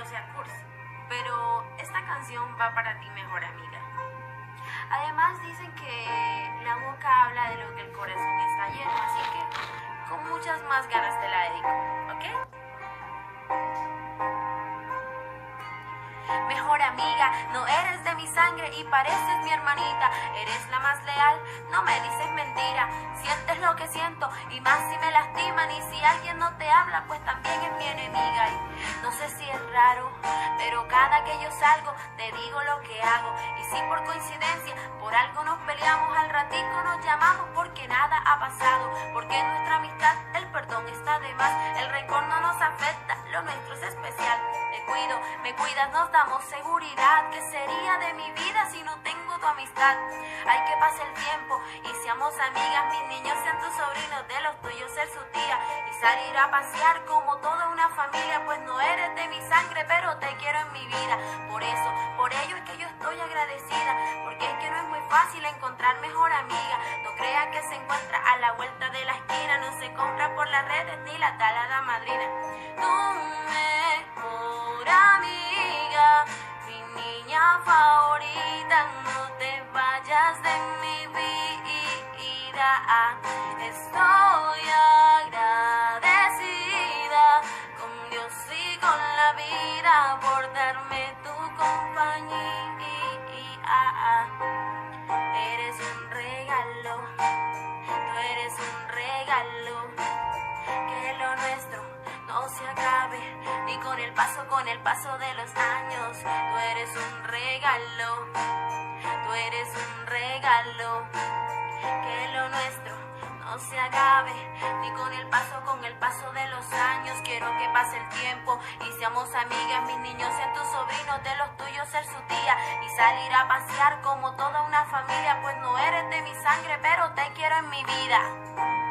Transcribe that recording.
yo sea cursi, pero esta canción va para ti, mejor amiga. Además dicen que la boca habla de lo que el corazón está lleno, así que con muchas más ganas te la dedico, ¿ok? Mejor amiga, no eres de mi sangre y pareces mi hermanita, eres la más leal, no me dices mentira, sientes lo que siento y más si me lastiman y si alguien no te habla, pues también es mi enemiga. Salgo te digo lo que hago y si por coincidencia por algo nos peleamos al ratico nos llamamos porque nada ha pasado, porque nuestra amistad el perdón está de más, el rencor no nos afecta, lo nuestro es especial. Te cuido, me cuidas, nos damos seguridad. ¿Qué sería de mi vida si no tengo tu amistad? Hay que pase el tiempo y seamos amigas, mis niños sean tus sobrinos, de los tuyos ser su tía y salir a pasear como toda una familia, pues no eres de mi sangre, pero te quiero en mi vida. Agradecida, porque es que no es muy fácil encontrar mejor amiga. No creas que se encuentra a la vuelta de la esquina, no se compra por las redes ni la talada madrina. Tu mejor amiga, mi niña favorita, no te vayas de mi vida. Estoy el paso, con el paso de los años. Tú eres un regalo, tú eres un regalo, que lo nuestro no se acabe, ni con el paso, con el paso de los años. Quiero que pase el tiempo y seamos amigas, mis niños sean tus sobrinos, de los tuyos ser su tía y salir a pasear como toda una familia, pues no eres de mi sangre, pero te quiero en mi vida.